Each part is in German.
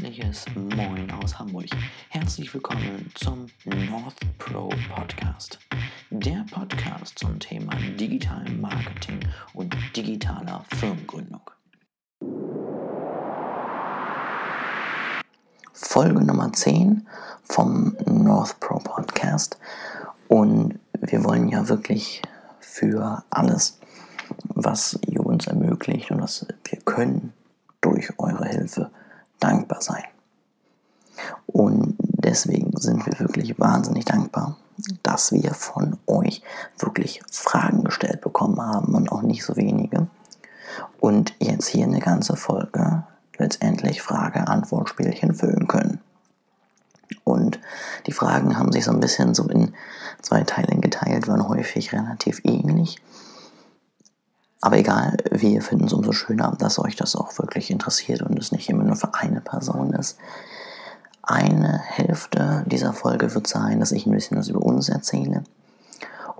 herzliches Moin aus Hamburg. Herzlich willkommen zum North Pro Podcast. Der Podcast zum Thema digitalem Marketing und digitaler Firmengründung. Folge Nummer 10 vom North Pro Podcast. Und wir wollen ja wirklich für alles, was ihr uns ermöglicht und was wir können, durch eure Hilfe dankbar sein. Und deswegen sind wir wirklich wahnsinnig dankbar, dass wir von euch wirklich Fragen gestellt bekommen haben und auch nicht so wenige. Und jetzt hier eine ganze Folge letztendlich Frage-Antwort-Spielchen füllen können. Und die Fragen haben sich so ein bisschen so in zwei Teilen geteilt, waren häufig relativ ähnlich. Aber egal, wir finden es umso schöner, dass euch das auch wirklich interessiert und es nicht immer nur für eine Person ist. Eine Hälfte dieser Folge wird sein, dass ich ein bisschen was über uns erzähle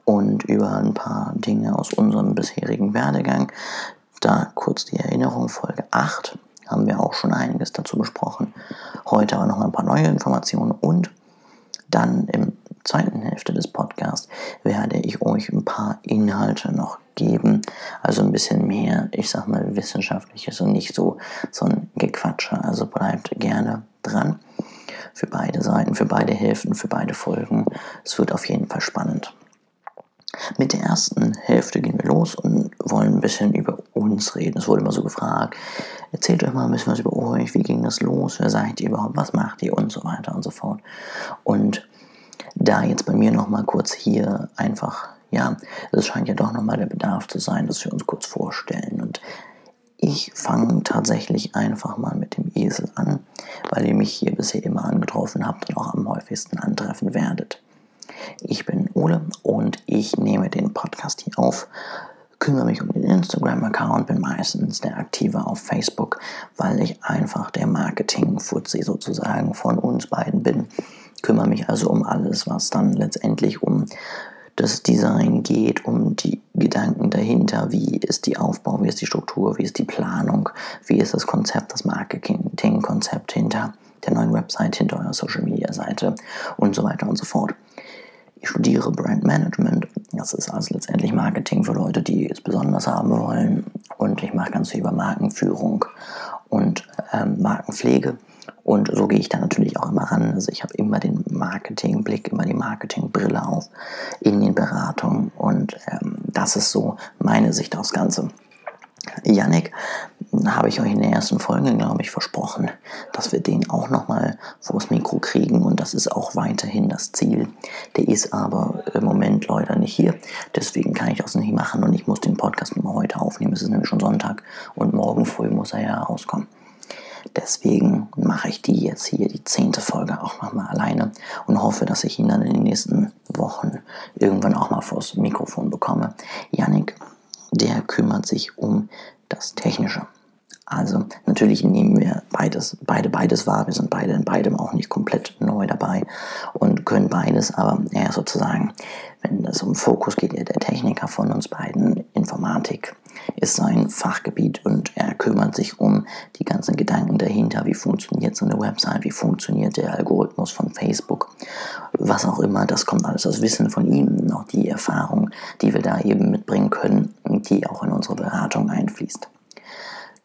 und über ein paar Dinge aus unserem bisherigen Werdegang. Da kurz die Erinnerung, Folge 8 haben wir auch schon einiges dazu besprochen. Heute aber noch ein paar neue Informationen und dann im zweiten Hälfte des Podcasts werde ich euch ein paar Inhalte noch geben. Also ein bisschen mehr, ich sag mal, wissenschaftliches und nicht so, so ein Gequatsche. Also bleibt gerne dran. Für beide Seiten, für beide Hälften, für beide Folgen. Es wird auf jeden Fall spannend. Mit der ersten Hälfte gehen wir los und wollen ein bisschen über uns reden. Es wurde immer so gefragt, erzählt euch mal ein bisschen was über euch, wie ging das los, wer seid ihr überhaupt, was macht ihr und so weiter und so fort. Und da jetzt bei mir nochmal kurz hier einfach, ja, es scheint ja doch nochmal der Bedarf zu sein, dass wir uns kurz vorstellen. Und ich fange tatsächlich einfach mal mit dem Esel an, weil ihr mich hier bisher immer angetroffen habt und auch am häufigsten antreffen werdet. Ich bin Ole und ich nehme den Podcast hier auf, kümmere mich um den Instagram-Account, bin meistens der Aktive auf Facebook, weil ich einfach der Marketing-Fuzzi sozusagen von uns beiden bin kümmere mich also um alles, was dann letztendlich um das Design geht, um die Gedanken dahinter, wie ist die Aufbau, wie ist die Struktur, wie ist die Planung, wie ist das Konzept, das Marketing-Konzept hinter der neuen Website, hinter eurer Social-Media-Seite und so weiter und so fort. Ich studiere Brand Management, das ist also letztendlich Marketing für Leute, die es besonders haben wollen. Und ich mache ganz viel über Markenführung und ähm, Markenpflege und so gehe ich da natürlich auch immer ran. Also ich habe immer den Marketingblick, immer die Marketingbrille auf in den Beratungen. Und ähm, das ist so meine Sicht aufs Ganze. Yannick, habe ich euch in der ersten Folge, glaube ich, versprochen, dass wir den auch nochmal vors Mikro kriegen und das ist auch weiterhin das Ziel. Der ist aber im Moment leider nicht hier, deswegen kann ich das nicht machen und ich muss den Podcast nur heute aufnehmen. Es ist nämlich schon Sonntag und morgen früh muss er ja rauskommen. Deswegen mache ich die jetzt hier, die zehnte Folge, auch nochmal alleine und hoffe, dass ich ihn dann in den nächsten Wochen irgendwann auch mal vors Mikrofon bekomme. Yannick, der kümmert sich um das Technische. Also natürlich nehmen wir beides, beide beides wahr. Wir sind beide in beidem auch nicht komplett neu dabei und können beides, aber er sozusagen, wenn es um Fokus geht, der Techniker von uns beiden, Informatik ist sein Fachgebiet und er kümmert sich um die ganzen Gedanken dahinter, wie funktioniert so eine Website, wie funktioniert der Algorithmus von Facebook, was auch immer, das kommt alles das Wissen von ihm, noch die Erfahrung, die wir da eben mitbringen können, die auch in unsere Beratung einfließt.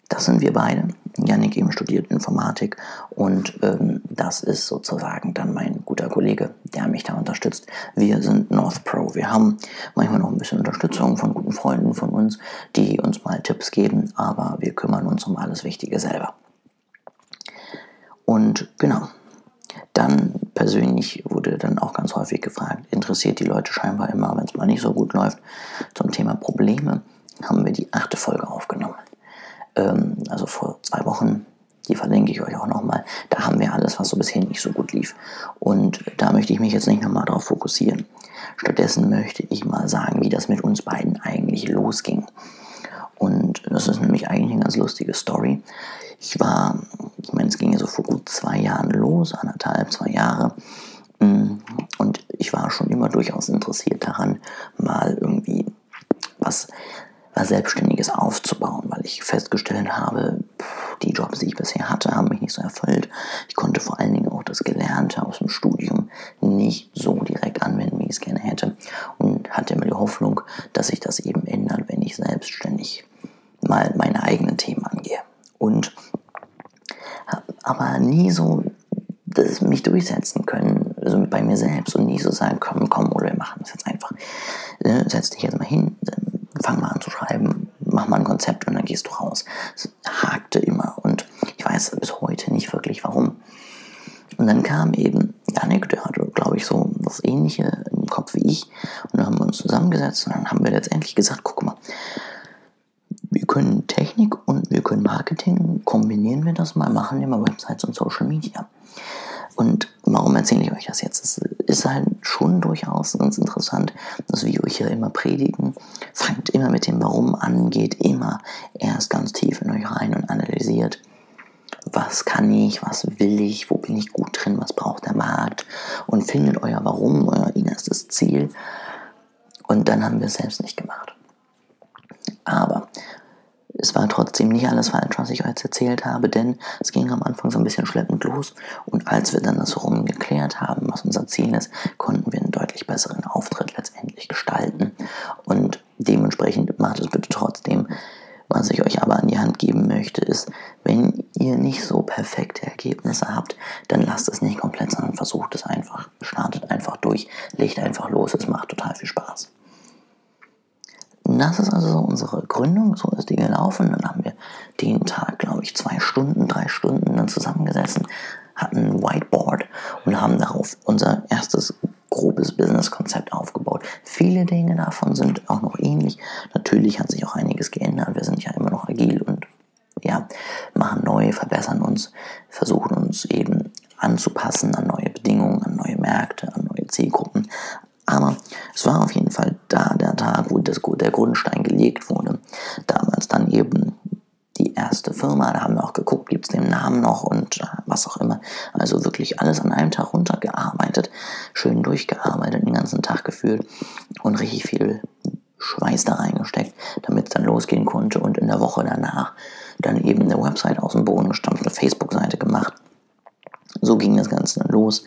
Das sind wir beide. Janik eben studiert Informatik und ähm, das ist sozusagen dann mein guter Kollege, der mich da unterstützt. Wir sind North Pro. Wir haben manchmal noch ein bisschen Unterstützung von guten Freunden von uns, die uns mal Tipps geben, aber wir kümmern uns um alles Wichtige selber. Und genau, dann persönlich wurde dann auch ganz häufig gefragt, interessiert die Leute scheinbar immer, wenn es mal nicht so gut läuft, zum Thema Probleme, haben wir die achte Folge aufgenommen ähm, also vor zwei Wochen, die verlinke ich euch auch nochmal, da haben wir alles, was so bisher nicht so gut lief. Und da möchte ich mich jetzt nicht nochmal darauf fokussieren. Stattdessen möchte ich mal sagen, wie das mit uns beiden eigentlich losging. Und das ist nämlich eigentlich eine ganz lustige Story. Ich war, ich meine, es ging ja so vor gut zwei Jahren los, anderthalb, zwei Jahre. Mm, und ich war schon immer durchaus interessiert daran, mal irgendwie was was Selbstständiges aufzubauen, weil ich festgestellt habe, die Jobs, die ich bisher hatte, haben mich nicht so erfüllt. Ich konnte vor allen Dingen auch das Gelernte aus dem Studium nicht so direkt anwenden, wie ich es gerne hätte. Und hatte immer die Hoffnung, dass sich das eben ändert, wenn ich selbstständig mal meine eigenen Themen angehe. Und aber nie so das mich durchsetzen können, also bei mir selbst und nie so sagen, komm, komm, oder wir machen das jetzt einfach. Ne, setz dich jetzt mal hin, fang mal an zu schreiben, mach mal ein Konzept und dann gehst du raus. Es hakte immer und ich weiß bis heute nicht wirklich warum. Und dann kam eben Janik, der hatte, glaube ich, so das Ähnliche im Kopf wie ich. Und dann haben wir uns zusammengesetzt und dann haben wir letztendlich gesagt, guck mal, wir können Technik und wir können Marketing, kombinieren wir das mal, machen wir mal Websites und Social Media. Und warum erzähle ich euch das jetzt? Es ist halt schon durchaus ganz interessant, dass wir euch hier immer predigen. Fangt immer mit dem Warum an, geht immer erst ganz tief in euch rein und analysiert, was kann ich, was will ich, wo bin ich gut drin, was braucht der Markt und findet euer Warum, euer innerstes Ziel. Und dann haben wir es selbst nicht gemacht. Aber es war trotzdem nicht alles falsch, was ich euch jetzt erzählt habe, denn es ging am Anfang so ein bisschen schleppend los und als wir dann das Rum geklärt haben, was unser Ziel ist, konnten wir einen deutlich besseren Auftritt letztendlich gestalten und dementsprechend macht es bitte trotzdem. Was ich euch aber an die Hand geben möchte, ist, wenn ihr nicht so perfekte Ergebnisse habt, dann lasst es nicht komplett, sondern versucht es einfach. Startet einfach durch, legt einfach los, es macht total viel Spaß. Das ist also unsere Gründung, so ist die gelaufen. Dann haben wir den Tag, glaube ich, zwei Stunden, drei Stunden dann zusammengesessen, hatten ein Whiteboard und haben darauf unser erstes grobes Businesskonzept aufgebaut. Viele Dinge davon sind auch noch ähnlich. Natürlich hat sich auch einiges geändert. Wir sind ja immer noch agil und ja, machen neu, verbessern uns, versuchen uns eben anzupassen an neue Bedingungen, an neue Märkte, an neue Zielgruppen. Aber es war auf jeden Fall da der Tag, wo das, der Grundstein gelegt wurde. Damals dann eben die erste Firma, da haben wir auch geguckt, gibt es den Namen noch und äh, was auch immer. Also wirklich alles an einem Tag runtergearbeitet, schön durchgearbeitet, den ganzen Tag gefühlt und richtig viel Schweiß da reingesteckt, damit es dann losgehen konnte und in der Woche danach dann eben eine Website aus dem Boden gestampft, eine Facebook-Seite gemacht. So ging das Ganze dann los.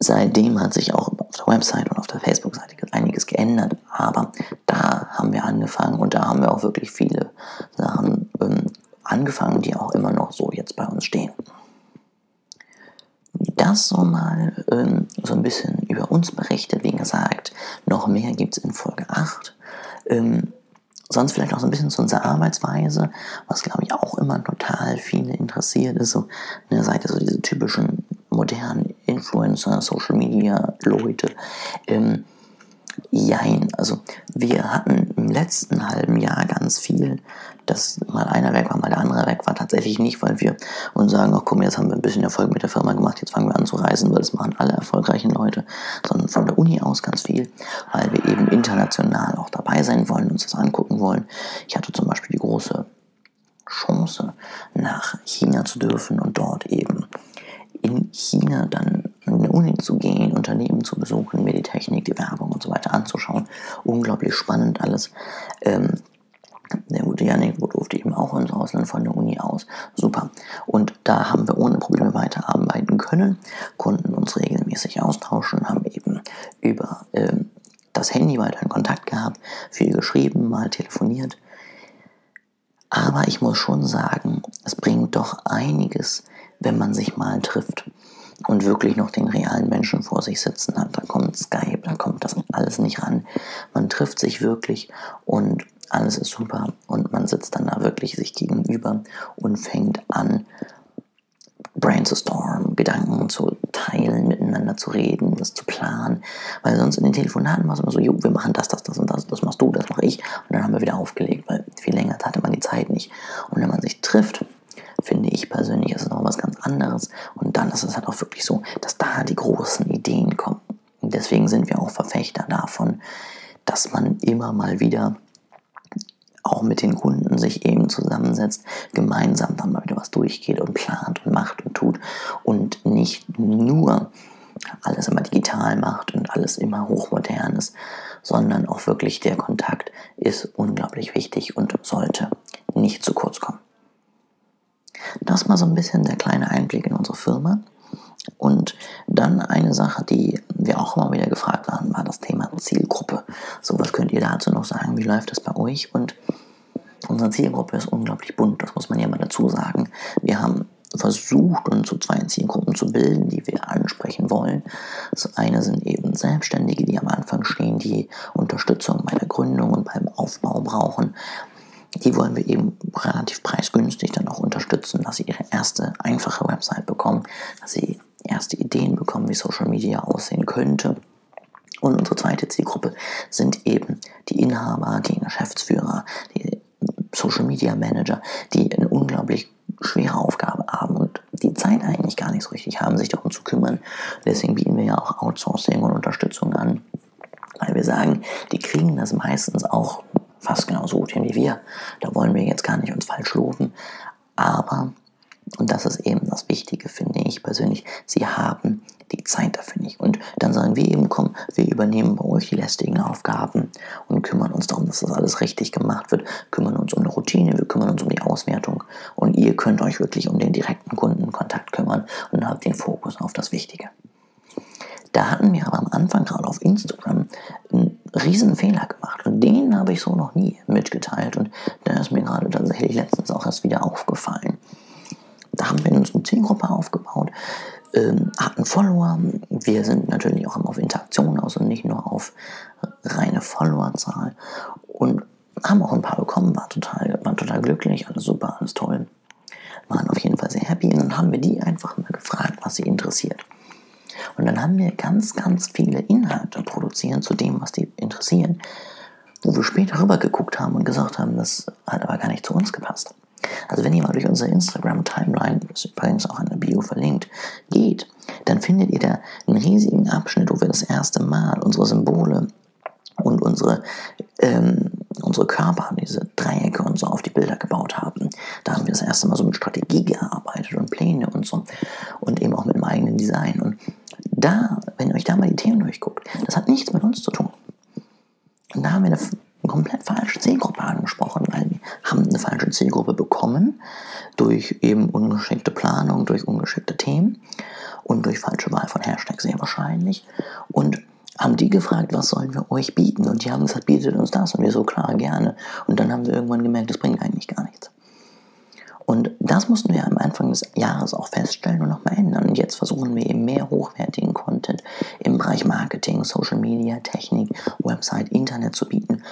Seitdem hat sich auch der Website und auf der Facebook-Seite einiges geändert, aber da haben wir angefangen und da haben wir auch wirklich viele Sachen ähm, angefangen, die auch immer noch so jetzt bei uns stehen. Das so mal ähm, so ein bisschen über uns berichtet. Wie gesagt, noch mehr gibt es in Folge 8. Ähm, sonst vielleicht auch so ein bisschen zu unserer Arbeitsweise, was glaube ich auch immer total viele interessiert ist. So eine Seite, so diese typischen modernen Influencer, Social Media Leute. Ähm, jein, also wir hatten im letzten halben Jahr ganz viel, dass mal einer weg war, mal der andere weg war. Tatsächlich nicht, weil wir uns sagen, ach komm, jetzt haben wir ein bisschen Erfolg mit der Firma gemacht, jetzt fangen wir an zu reisen, weil das machen alle erfolgreichen Leute, sondern von der Uni aus ganz viel, weil wir eben international auch dabei sein wollen, uns das angucken wollen. Ich hatte zum Beispiel die große Chance, nach China zu dürfen und dort eben in China dann an eine Uni zu gehen, Unternehmen zu besuchen, mir die Technik, die Werbung und so weiter anzuschauen. Unglaublich spannend alles. Ähm, der gute Janik durfte eben auch ins Ausland von der Uni aus. Super. Und da haben wir ohne Probleme weiterarbeiten können, konnten uns regelmäßig austauschen, haben eben über ähm, das Handy weiter in Kontakt gehabt, viel geschrieben, mal telefoniert. Aber ich muss schon sagen, es bringt doch einiges, wenn man sich mal trifft und wirklich noch den realen Menschen vor sich sitzen hat. Da kommt Skype, da kommt das alles nicht ran. Man trifft sich wirklich und alles ist super und man sitzt dann da wirklich sich gegenüber und fängt an, brainstorm, Gedanken zu teilen, miteinander zu reden, das zu planen. Weil sonst in den Telefonaten war es immer so, jo, wir machen das, das, das und das, das machst du, das mache ich. Und dann haben wir wieder aufgelegt, weil viel länger hatte man die Zeit nicht. Und wenn man sich trifft, finde ich persönlich, ist es noch was ganz anderes. Und dann ist es halt auch wirklich so, dass da die großen Ideen kommen. Und deswegen sind wir auch Verfechter davon, dass man immer mal wieder auch mit den Kunden sich eben zusammensetzt, gemeinsam dann mal wieder was durchgeht und plant und macht und tut und nicht nur alles immer digital macht und alles immer hochmodern ist, sondern auch wirklich der Kontakt ist unglaublich wichtig und sollte nicht zu kurz kommen. Das mal so ein bisschen der kleine Einblick in unsere Firma. Und dann eine Sache, die wir auch immer wieder gefragt haben, war das Thema Zielgruppe. So, was könnt ihr dazu noch sagen? Wie läuft das bei euch? Und unsere Zielgruppe ist unglaublich bunt, das muss man ja mal dazu sagen. Wir haben versucht, uns zu zwei Zielgruppen zu bilden, die wir ansprechen wollen. Das eine sind eben Selbstständige, die am Anfang stehen, die Unterstützung bei der Gründung und beim Aufbau brauchen. Die wollen wir eben relativ preisgünstig dann auch unterstützen, dass sie ihre erste einfache Website bekommen, dass sie erste Ideen bekommen, wie Social Media aussehen könnte. Und unsere zweite Zielgruppe sind eben die Inhaber, die Geschäftsführer, die Social Media Manager, die eine unglaublich schwere Aufgabe haben und die Zeit eigentlich gar nicht so richtig haben, sich darum zu kümmern. Deswegen bieten wir ja auch Outsourcing und Unterstützung an, weil wir sagen, die kriegen das meistens auch fast genauso gut hin wie wir. Da wollen wir jetzt gar nicht uns falsch loben, aber und das ist eben das Wichtige, finde ich persönlich. Sie haben die Zeit dafür nicht. Und dann sagen wir eben, komm, wir übernehmen bei euch die lästigen Aufgaben und kümmern uns darum, dass das alles richtig gemacht wird, kümmern uns um eine Routine, wir kümmern uns um die Auswertung und ihr könnt euch wirklich um den direkten Kundenkontakt kümmern und habt den Fokus auf das Wichtige. Da hatten wir aber am Anfang gerade auf Instagram einen riesen Fehler habe ich so noch nie mitgeteilt und da ist mir gerade tatsächlich letztens auch erst wieder aufgefallen. Da haben wir uns eine Zielgruppe aufgebaut, ähm, hatten Follower. Wir sind natürlich auch immer auf Interaktion aus und nicht nur auf reine Followerzahl. Und haben auch ein paar bekommen, war total, waren total glücklich, alles super, alles toll. Waren auf jeden Fall sehr happy und dann haben wir die einfach mal gefragt, was sie interessiert. Und dann haben wir ganz, ganz viele Inhalte produzieren zu dem, was die interessieren, wo wir später rüber geguckt haben und gesagt haben, das hat aber gar nicht zu uns gepasst. Also wenn ihr mal durch unsere Instagram-Timeline, das ist übrigens auch an der Bio verlinkt, geht, dann findet ihr da einen riesigen Abschnitt, wo wir das erste Mal unsere Symbole und unsere, ähm, unsere Körper, diese Dreiecke und so auf die Bilder gebaut haben. Da haben wir das erste Mal so mit Strategie gearbeitet und Pläne und so und eben auch mit dem eigenen Design. Und da, wenn ihr euch da mal die Themen durchguckt, das hat nichts mit uns zu tun. Und da haben wir eine komplett falsche Zielgruppe angesprochen, weil wir haben eine falsche Zielgruppe bekommen durch eben ungeschickte Planung, durch ungeschickte Themen und durch falsche Wahl von Hashtags sehr wahrscheinlich und haben die gefragt, was sollen wir euch bieten und die haben gesagt, bietet uns das und wir so klar gerne und dann haben wir irgendwann gemerkt, das bringt eigentlich gar nichts. Und das mussten wir am Anfang des Jahres auch feststellen und nochmal ändern. Und jetzt versuchen wir eben mehr hochwertigen Content im Bereich Marketing, Social Media, Technik, Website, Internet zu bieten,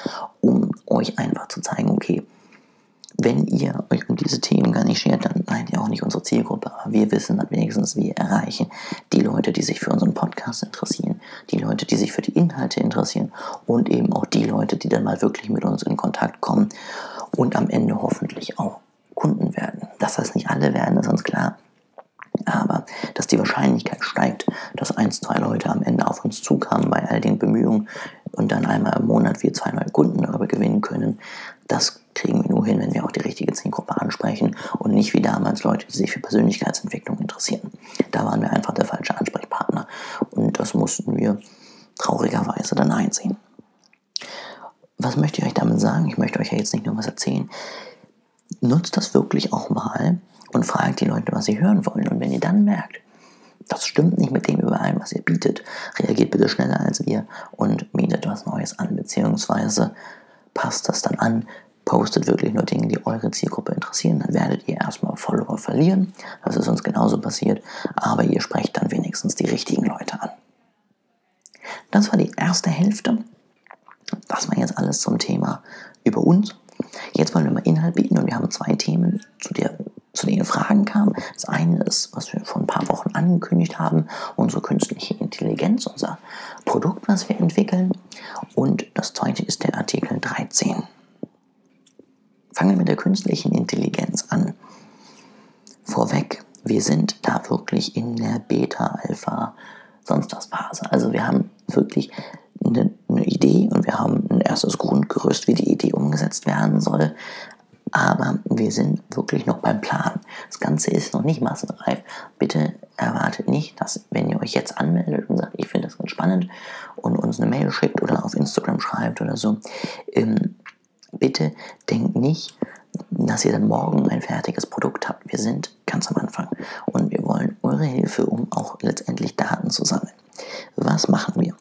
um euch einfach zu zeigen, okay, wenn ihr euch um diese Themen gar nicht schert, dann seid ihr auch nicht unsere Zielgruppe. Aber wir wissen dann wenigstens, wir erreichen die Leute, die sich für unseren Podcast interessieren, die Leute, die sich für die Inhalte interessieren und eben auch die Leute, die dann mal wirklich mit uns in Kontakt kommen und am Ende hoffentlich auch Kunden werden. Dass das nicht alle werden, ist uns klar. Aber dass die Wahrscheinlichkeit steigt, dass ein, zwei Leute am Ende auf uns zukamen bei all den Bemühungen und dann einmal im Monat wir zwei neue Kunden darüber gewinnen können, das kriegen wir nur hin, wenn wir auch die richtige Zielgruppe ansprechen und nicht wie damals Leute, die sich für Persönlichkeitsentwicklung interessieren. Da waren wir einfach der falsche Ansprechpartner und das mussten wir traurigerweise dann einsehen. Was möchte ich euch damit sagen? Ich möchte euch ja jetzt nicht nur was erzählen nutzt das wirklich auch mal und fragt die Leute, was sie hören wollen. Und wenn ihr dann merkt, das stimmt nicht mit dem überein, was ihr bietet, reagiert bitte schneller als wir und bietet was Neues an, beziehungsweise passt das dann an, postet wirklich nur Dinge, die eure Zielgruppe interessieren, dann werdet ihr erstmal Follower verlieren. Das ist uns genauso passiert, aber ihr sprecht dann wenigstens die richtigen Leute an. Das war die erste Hälfte. Das war jetzt alles zum Thema über uns Jetzt wollen wir mal Inhalt bieten und wir haben zwei Themen, zu, der, zu denen Fragen kamen. Das eine ist, was wir vor ein paar Wochen angekündigt haben, unsere künstliche Intelligenz, unser Produkt, was wir entwickeln. Und das zweite ist der Artikel 13. Fangen wir mit der künstlichen Intelligenz an. Vorweg, wir sind da wirklich in der Beta, Alpha, sonst was Phase. Also wir haben wirklich eine Idee und wir haben ein erstes Grundgerüst, wie die Idee umgesetzt werden soll. Aber wir sind wirklich noch beim Plan. Das Ganze ist noch nicht massenreif. Bitte erwartet nicht, dass wenn ihr euch jetzt anmeldet und sagt, ich finde das ganz spannend und uns eine Mail schickt oder auf Instagram schreibt oder so, ähm, bitte denkt nicht, dass ihr dann morgen ein fertiges Produkt habt. Wir sind ganz am Anfang. Und wir wollen eure Hilfe, um auch letztendlich Daten zu sammeln. Was machen wir?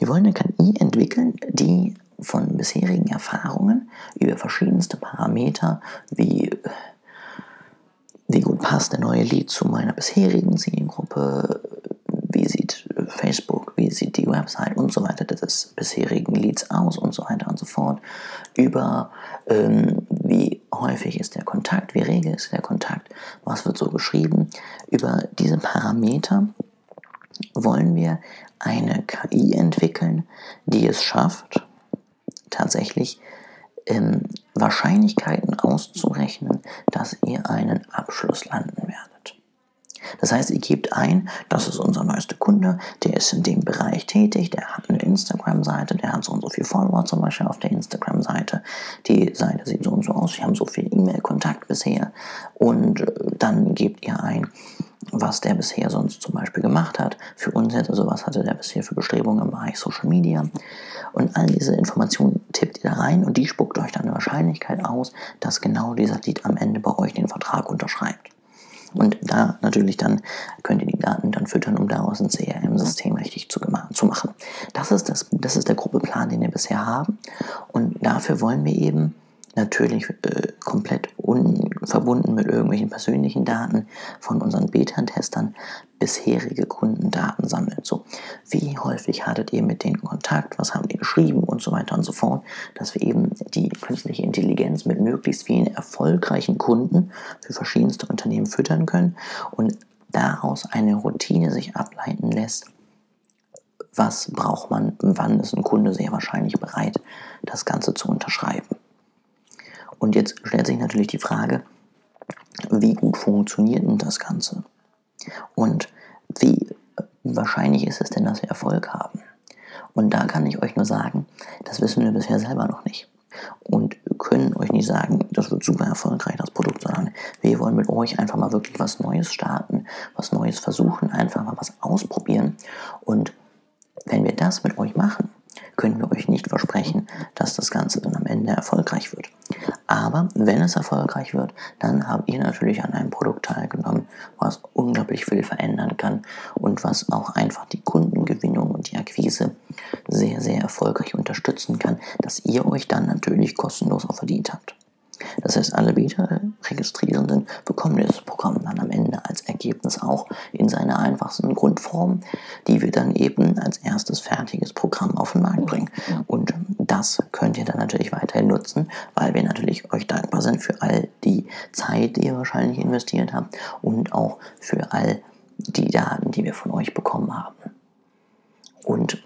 Wir wollen eine KI entwickeln, die von bisherigen Erfahrungen über verschiedenste Parameter wie wie gut passt der neue Lead zu meiner bisherigen Zielgruppe, wie sieht Facebook, wie sieht die Website und so weiter des bisherigen Leads aus und so weiter und so fort, über ähm, wie häufig ist der Kontakt, wie rege ist der Kontakt, was wird so geschrieben. Über diese Parameter wollen wir eine KI entwickeln, die es schafft, tatsächlich ähm, Wahrscheinlichkeiten auszurechnen, dass ihr einen Abschluss landen werdet. Das heißt, ihr gebt ein, das ist unser neuester Kunde, der ist in dem Bereich tätig, der hat eine Instagram-Seite, der hat so und so viele Follower zum Beispiel auf der Instagram-Seite. Die Seite sieht so und so aus, wir haben so viel E-Mail-Kontakt bisher. Und äh, dann gebt ihr ein, was der bisher sonst zum Beispiel gemacht hat. Für uns jetzt, also was hatte der bisher für Bestrebungen im Bereich Social Media. Und all diese Informationen tippt ihr da rein und die spuckt euch dann eine Wahrscheinlichkeit aus, dass genau dieser Lied am Ende bei euch den Vertrag unterschreibt. Und da natürlich dann könnt ihr die Daten dann füttern, um daraus ein CRM-System richtig zu, zu machen. Das ist, das, das ist der Gruppeplan, den wir bisher haben. Und dafür wollen wir eben natürlich äh, komplett unverbunden mit irgendwelchen persönlichen Daten von unseren Beta-Testern bisherige Kundendaten sammeln. So, wie häufig hattet ihr mit denen Kontakt, was haben die geschrieben und so weiter und so fort, dass wir eben die künstliche Intelligenz mit möglichst vielen erfolgreichen Kunden für verschiedenste Unternehmen füttern können und daraus eine Routine sich ableiten lässt, was braucht man, wann ist ein Kunde sehr wahrscheinlich bereit, das Ganze zu unterschreiben. Und jetzt stellt sich natürlich die Frage, wie gut funktioniert denn das Ganze? Und wie wahrscheinlich ist es denn, dass wir Erfolg haben? Und da kann ich euch nur sagen, das wissen wir bisher selber noch nicht. Und können euch nicht sagen, das wird super erfolgreich, das Produkt, sondern wir wollen mit euch einfach mal wirklich was Neues starten, was Neues versuchen, einfach mal was ausprobieren. Und wenn wir das mit euch machen, können wir euch nicht versprechen, dass das Ganze dann am Ende erfolgreich wird. Aber wenn es erfolgreich wird, dann habt ihr natürlich an einem Produkt teilgenommen, was unglaublich viel verändern kann und was auch einfach die Kundengewinnung und die Akquise sehr, sehr erfolgreich unterstützen kann, dass ihr euch dann natürlich kostenlos auch verdient habt. Das heißt, alle Beta-Registrierenden bekommen das Programm dann am Ende als Ergebnis auch in seiner einfachsten Grundform, die wir dann eben als erstes fertiges Programm auf den Markt bringen. Und das könnt ihr dann natürlich weiterhin nutzen, weil wir natürlich euch dankbar sind für all die Zeit, die ihr wahrscheinlich investiert habt und auch für all die Daten, die wir von euch bekommen haben. Und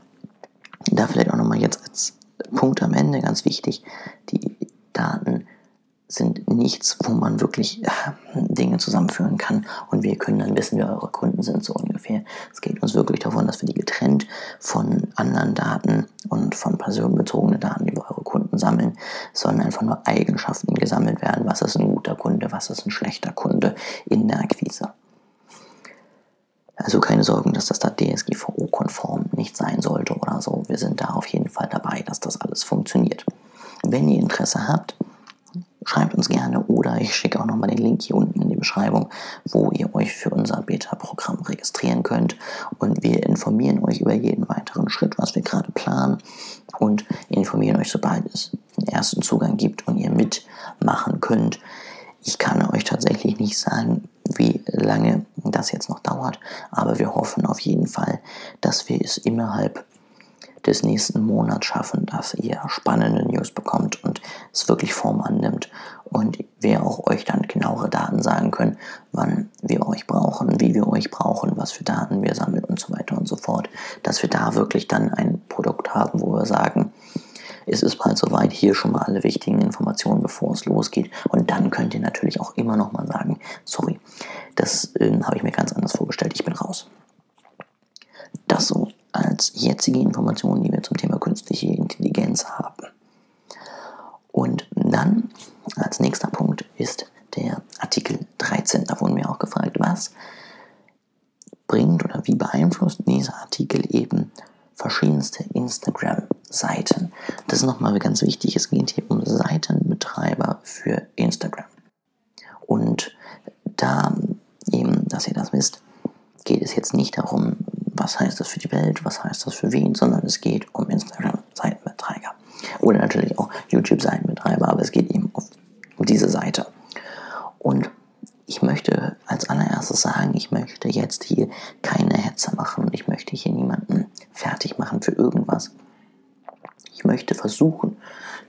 da vielleicht auch nochmal jetzt als Punkt am Ende ganz wichtig, die Daten sind nichts, wo man wirklich äh, Dinge zusammenführen kann und wir können dann wissen, wer eure Kunden sind, so ungefähr. Es geht uns wirklich davon, dass wir die getrennt von anderen Daten und von personenbezogenen Daten über eure Kunden sammeln, sondern einfach nur Eigenschaften gesammelt werden. Was ist ein guter Kunde, was ist ein schlechter Kunde in der Akquise. Also keine Sorgen, dass das da DSGVO-konform nicht sein sollte oder so. Wir sind da auf jeden Fall dabei, dass das alles funktioniert. Wenn ihr Interesse habt, schreibt uns gerne oder ich schicke auch nochmal den Link hier unten in die Beschreibung, wo ihr euch für unser Beta-Programm registrieren könnt. Und wir informieren euch über jeden weiteren Schritt, was wir gerade planen und informieren euch, sobald es den ersten Zugang gibt und ihr mitmachen könnt. Ich kann euch tatsächlich nicht sagen, wie lange das jetzt noch dauert, aber wir hoffen auf jeden Fall, dass wir es innerhalb des nächsten Monats schaffen, dass ihr spannende News bekommt und es wirklich Form annimmt und wir auch euch dann genauere Daten sagen können, wann wir euch brauchen, wie wir euch brauchen, was für Daten wir sammeln und so weiter und so fort, dass wir da wirklich dann ein Produkt haben, wo wir sagen, es ist bald soweit, hier schon mal alle wichtigen Informationen, bevor es losgeht. Und dann könnt ihr natürlich auch immer noch mal sagen, sorry, das äh, habe ich mir ganz anders vorgestellt, ich bin raus. Das so als jetzige Informationen, die wir zum Thema künstliche Intelligenz haben. Und dann als nächster Punkt ist der Artikel 13. Da wurden wir auch gefragt, was bringt oder wie beeinflusst dieser Artikel eben verschiedenste Instagram-Seiten. Das ist nochmal ganz wichtig. Es geht hier um Seitenbetreiber für Instagram. Und da dass ihr das wisst, geht es jetzt nicht darum, was heißt das für die Welt, was heißt das für wen, sondern es geht um Instagram-Seitenbetreiber. Oder natürlich auch YouTube-Seitenbetreiber, aber es geht eben um diese Seite. Und ich möchte als allererstes sagen, ich möchte jetzt hier keine Hetze machen. Ich möchte hier niemanden fertig machen für irgendwas. Ich möchte versuchen,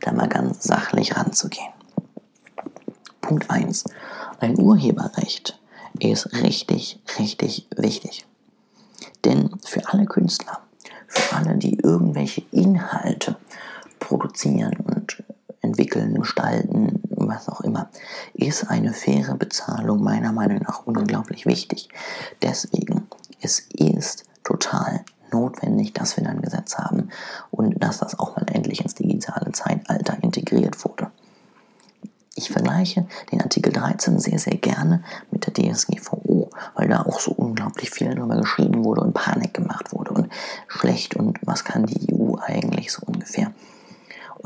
da mal ganz sachlich ranzugehen. Punkt 1. Ein Urheberrecht ist richtig, richtig wichtig. Denn für alle Künstler, für alle, die irgendwelche Inhalte produzieren und entwickeln, gestalten, was auch immer, ist eine faire Bezahlung meiner Meinung nach unglaublich wichtig. Deswegen, es ist total notwendig, dass wir ein Gesetz haben und dass das auch mal endlich ins digitale Zeitalter integriert wurde. Ich vergleiche den Artikel 13 sehr, sehr gerne mit der DSGVO, weil da auch so unglaublich viel darüber geschrieben wurde und Panik gemacht wurde und schlecht und was kann die EU eigentlich so ungefähr.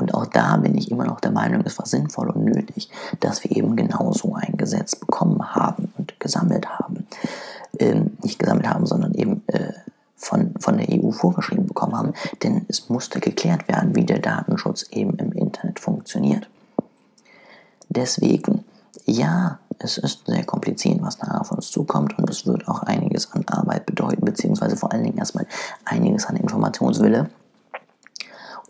Und auch da bin ich immer noch der Meinung, es war sinnvoll und nötig, dass wir eben genau so ein Gesetz bekommen haben und gesammelt haben. Nicht gesammelt haben, sondern eben äh, von, von der EU vorgeschrieben bekommen haben. Denn es musste geklärt werden, wie der Datenschutz eben im Internet funktioniert. Deswegen, ja, es ist sehr kompliziert, was da auf uns zukommt und es wird auch einiges an Arbeit bedeuten, beziehungsweise vor allen Dingen erstmal einiges an Informationswille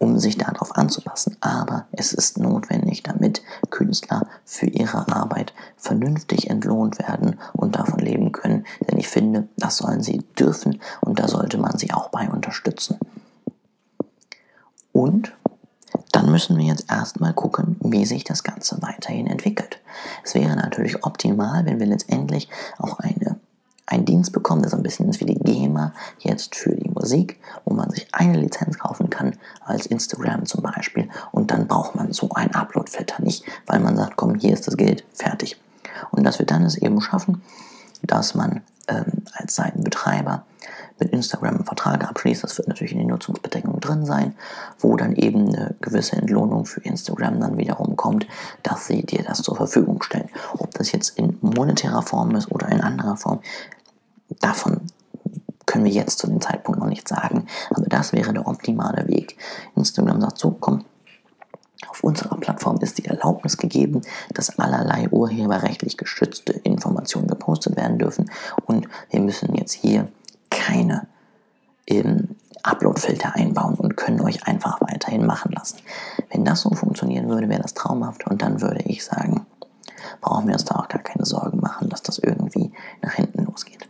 um sich darauf anzupassen. Aber es ist notwendig, damit Künstler für ihre Arbeit vernünftig entlohnt werden und davon leben können. Ich finde, das sollen sie dürfen und da sollte man sie auch bei unterstützen. Und dann müssen wir jetzt erstmal gucken, wie sich das Ganze weiterhin entwickelt. Es wäre natürlich optimal, wenn wir letztendlich auch eine einen Dienst bekommen, der so ein bisschen ist wie die GEMA jetzt für die Musik, wo man sich eine Lizenz kaufen kann, als Instagram zum Beispiel. Und dann braucht man so einen Upload-Filter nicht, weil man sagt, komm, hier ist das Geld, fertig. Und dass wir dann es eben schaffen, dass man ähm, als Seitenbetreiber mit Instagram einen Vertrag abschließt. Das wird natürlich in den Nutzungsbedingungen drin sein, wo dann eben eine gewisse Entlohnung für Instagram dann wiederum kommt, dass sie dir das zur Verfügung stellen. Ob das jetzt in monetärer Form ist oder in anderer Form, Davon können wir jetzt zu dem Zeitpunkt noch nicht sagen, aber das wäre der optimale Weg. Instagram sagt so, komm, unserer Plattform ist die Erlaubnis gegeben, dass allerlei urheberrechtlich geschützte Informationen gepostet werden dürfen und wir müssen jetzt hier keine ähm, Upload-Filter einbauen und können euch einfach weiterhin machen lassen. Wenn das so funktionieren würde, wäre das traumhaft und dann würde ich sagen, brauchen wir uns da auch gar keine Sorgen machen, dass das irgendwie nach hinten losgeht.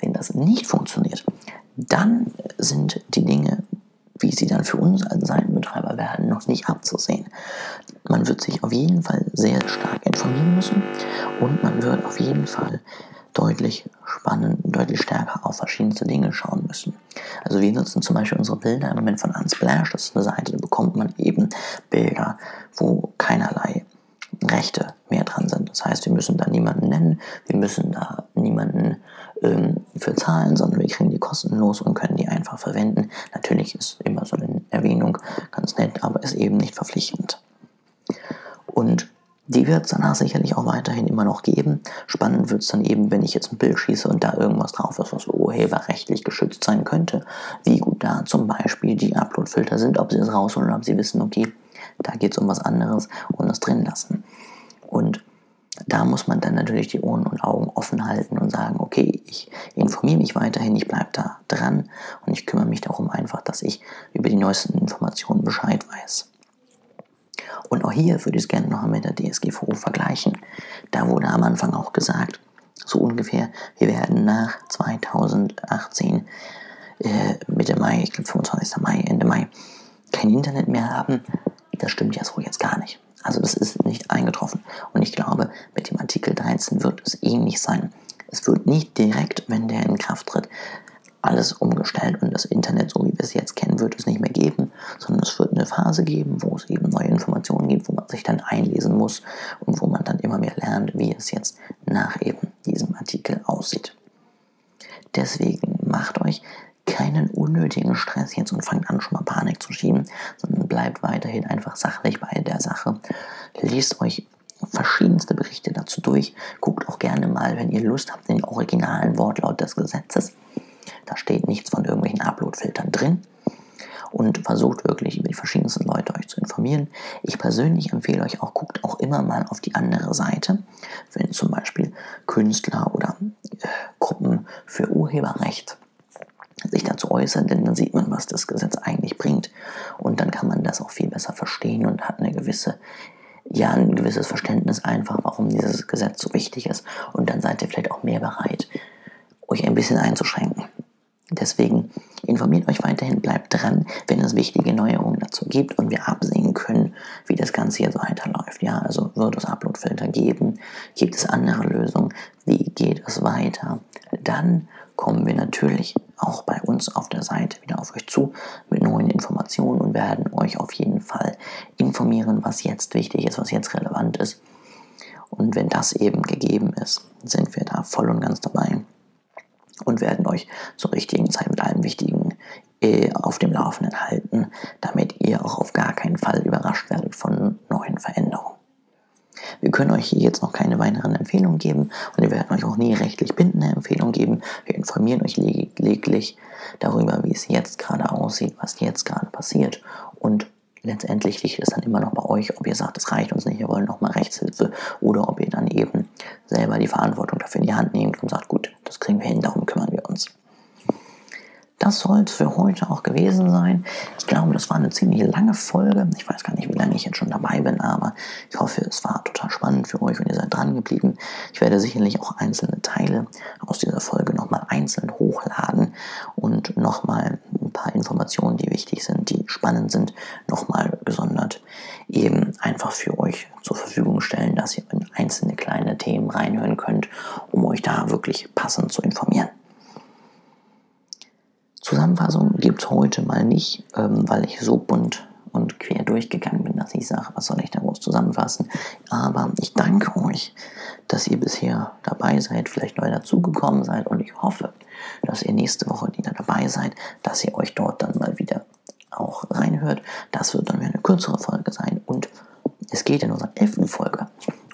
Wenn das nicht funktioniert, dann sind die Dinge, wie sie dann für uns als Seitenbetreiber werden, noch nicht abzusehen. Man wird sich auf jeden Fall sehr stark informieren müssen und man wird auf jeden Fall deutlich spannend, deutlich stärker auf verschiedenste Dinge schauen müssen. Also wir nutzen zum Beispiel unsere Bilder im Moment von Unsplash, das ist eine Seite, da bekommt man eben Bilder, wo keinerlei Rechte mehr dran sind. Das heißt, wir müssen da niemanden nennen, wir müssen da niemanden ähm, für zahlen, sondern wir kriegen die kostenlos und können die einfach verwenden. Natürlich ist immer so eine Erwähnung ganz nett, aber ist eben nicht verpflichtend. Und die wird es danach sicherlich auch weiterhin immer noch geben. Spannend wird es dann eben, wenn ich jetzt ein Bild schieße und da irgendwas drauf ist, was urheberrechtlich geschützt sein könnte. Wie gut da zum Beispiel die Upload-Filter sind, ob sie es rausholen oder ob sie wissen, okay, da geht es um was anderes und es drin lassen. Und da muss man dann natürlich die Ohren und Augen offen halten und sagen, okay, ich informiere mich weiterhin, ich bleibe da dran und ich kümmere mich darum einfach, dass ich über die neuesten Informationen Bescheid weiß. Und auch hier würde ich es gerne noch mit der DSGVO vergleichen. Da wurde am Anfang auch gesagt, so ungefähr, wir werden nach 2018, äh, Mitte Mai, ich glaube 25. Mai, Ende Mai, kein Internet mehr haben. Das stimmt ja so jetzt gar nicht. Also das ist nicht eingetroffen. Und ich glaube, mit dem Artikel 13 wird es ähnlich sein. Es wird nicht direkt, wenn der in Kraft tritt, alles umgestellt und das Internet, so wie wir es jetzt kennen, wird es nicht mehr geben, sondern es wird eine Phase geben, wo es eben neue Informationen gibt, wo man sich dann einlesen muss und wo man dann immer mehr lernt, wie es jetzt nach eben diesem Artikel aussieht. Deswegen macht euch keinen unnötigen Stress jetzt und fangt an, schon mal Panik zu schieben, sondern bleibt weiterhin einfach sachlich bei der Sache. Liest euch verschiedenste Berichte dazu durch. Guckt auch gerne mal, wenn ihr Lust habt, den originalen Wortlaut des Gesetzes. Da steht nichts von irgendwelchen Uploadfiltern drin. Und versucht wirklich über die verschiedensten Leute euch zu informieren. Ich persönlich empfehle euch auch, guckt auch immer mal auf die andere Seite. Wenn zum Beispiel Künstler oder äh, Gruppen für Urheberrecht sich dazu äußern, denn dann sieht man, was das Gesetz eigentlich bringt. Und dann kann man das auch viel besser verstehen und hat eine gewisse ja ein gewisses Verständnis einfach, warum dieses Gesetz so wichtig ist. Und dann seid ihr vielleicht auch mehr bereit, euch ein bisschen einzuschränken. Deswegen informiert euch weiterhin, bleibt dran, wenn es wichtige Neuerungen dazu gibt und wir absehen können, wie das Ganze so weiterläuft. Ja, also wird es Uploadfilter geben? Gibt es andere Lösungen? Wie geht es weiter? Dann kommen wir natürlich auch bei uns auf der Seite wieder auf euch zu mit neuen Informationen und werden euch auf jeden Fall informieren, was jetzt wichtig ist, was jetzt relevant ist. Und wenn das eben gegeben ist, sind wir da voll und ganz dabei und werden euch zur richtigen Zeit mit allem Wichtigen äh, auf dem Laufenden halten, damit ihr auch auf gar keinen Fall überrascht werdet von neuen Veränderungen. Wir können euch hier jetzt noch keine weiteren Empfehlungen geben und wir werden euch auch nie rechtlich bindende Empfehlungen geben. Wir informieren euch lediglich darüber, wie es jetzt gerade aussieht, was jetzt gerade passiert und letztendlich liegt es dann immer noch bei euch, ob ihr sagt, es reicht uns nicht, wir wollen nochmal Rechtshilfe oder ob ihr dann eben selber die Verantwortung dafür in die Hand nehmt und sagt, gut, das kriegen wir hin, darum kümmern wir. Das soll es für heute auch gewesen sein. Ich glaube, das war eine ziemlich lange Folge. Ich weiß gar nicht, wie lange ich jetzt schon dabei bin, aber ich hoffe, es war total spannend für euch und ihr seid dran geblieben. Ich werde sicherlich auch einzelne Teile aus dieser Folge nochmal einzeln hochladen und nochmal ein paar Informationen, die wichtig sind, die spannend sind, nochmal gesondert eben einfach für euch zur Verfügung stellen, dass ihr in einzelne kleine Themen reinhören könnt, um euch da wirklich passend zu informieren. Zusammenfassung gibt es heute mal nicht, ähm, weil ich so bunt und quer durchgegangen bin, dass ich sage, was soll ich da groß zusammenfassen. Aber ich danke euch, dass ihr bisher dabei seid, vielleicht neu dazugekommen seid und ich hoffe, dass ihr nächste Woche wieder dabei seid, dass ihr euch dort dann mal wieder auch reinhört. Das wird dann wieder eine kürzere Folge sein und es geht in unserer elften Folge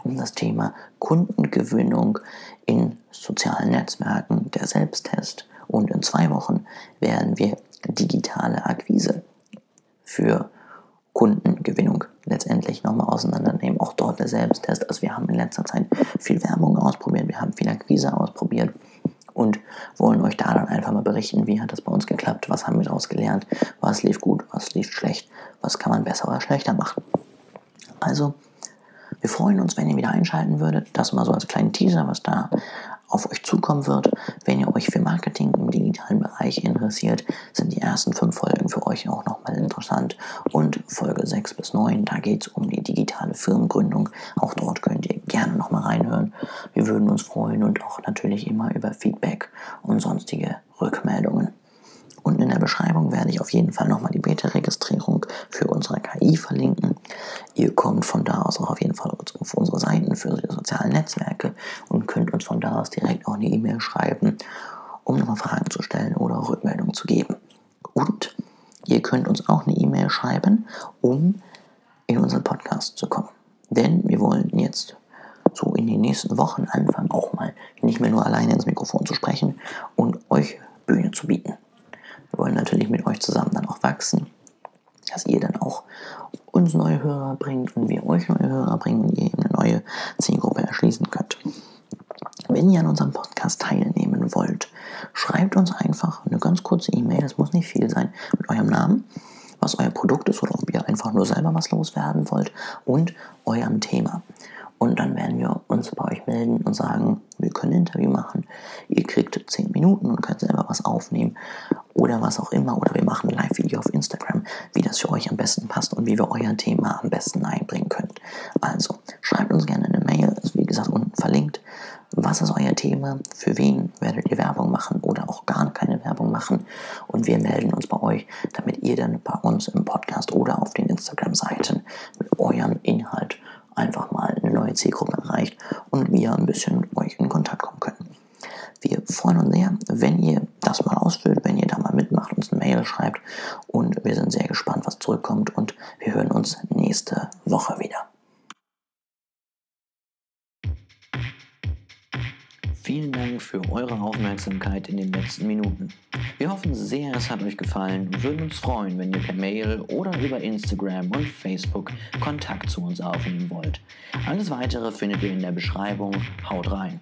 um das Thema Kundengewinnung in sozialen Netzwerken, der Selbsttest und in zwei Wochen werden wir digitale Akquise für Kundengewinnung letztendlich nochmal auseinandernehmen. Auch dort der Selbsttest. Also wir haben in letzter Zeit viel Werbung ausprobiert, wir haben viel Akquise ausprobiert und wollen euch da dann einfach mal berichten, wie hat das bei uns geklappt, was haben wir daraus gelernt, was lief gut, was lief schlecht, was kann man besser oder schlechter machen. Also, wir freuen uns, wenn ihr wieder einschalten würdet. Das mal so als kleinen Teaser, was da auf euch zukommen wird. Wenn ihr euch für Marketing im digitalen Bereich interessiert, sind die ersten fünf Folgen für euch auch nochmal interessant. Und Folge 6 bis 9, da geht es um die digitale Firmengründung. Auch dort könnt ihr gerne nochmal reinhören. Wir würden uns freuen und auch natürlich immer über Feedback und sonstige Rückmeldungen. Und in der Beschreibung werde ich auf jeden Fall nochmal die Beta-Registrierung für unsere KI verlinken. Ihr kommt von da aus auch auf jeden Fall auf unsere Seiten für die sozialen Netzwerke und könnt uns von da aus direkt auch eine E-Mail schreiben, um nochmal Fragen zu stellen oder auch Rückmeldungen zu geben. Und ihr könnt uns auch eine E-Mail schreiben, um in unseren Podcast zu kommen. Denn wir wollen jetzt so in den nächsten Wochen anfangen, auch mal nicht mehr nur alleine ins Mikrofon zu sprechen und euch Bühne zu bieten. Wir wollen natürlich mit euch zusammen dann auch wachsen, dass ihr dann auch uns neue Hörer bringt und wir euch neue Hörer bringen und ihr eben eine neue Zielgruppe erschließen könnt. Wenn ihr an unserem Podcast teilnehmen wollt, schreibt uns einfach eine ganz kurze E-Mail, das muss nicht viel sein, mit eurem Namen, was euer Produkt ist oder ob ihr einfach nur selber was loswerden wollt und eurem Thema. Und dann werden wir uns bei euch melden und sagen, wir können ein Interview machen. Ihr kriegt 10 Minuten und könnt selber was aufnehmen oder was auch immer. Oder wir machen ein Live-Video auf Instagram, wie das für euch am besten passt und wie wir euer Thema am besten einbringen könnt. Also schreibt uns gerne eine Mail, ist wie gesagt unten verlinkt. Was ist euer Thema? Für wen werdet ihr Werbung machen oder auch gar keine Werbung machen? Und wir melden uns bei euch, damit ihr dann bei uns im Podcast oder auf den Instagram-Seiten mit eurem Inhalt neue Zielgruppe erreicht und wir ein bisschen mit euch in Kontakt kommen können. Wir freuen uns sehr, gefallen würden uns freuen, wenn ihr per Mail oder über Instagram und Facebook Kontakt zu uns aufnehmen wollt. Alles weitere findet ihr in der Beschreibung. Haut rein!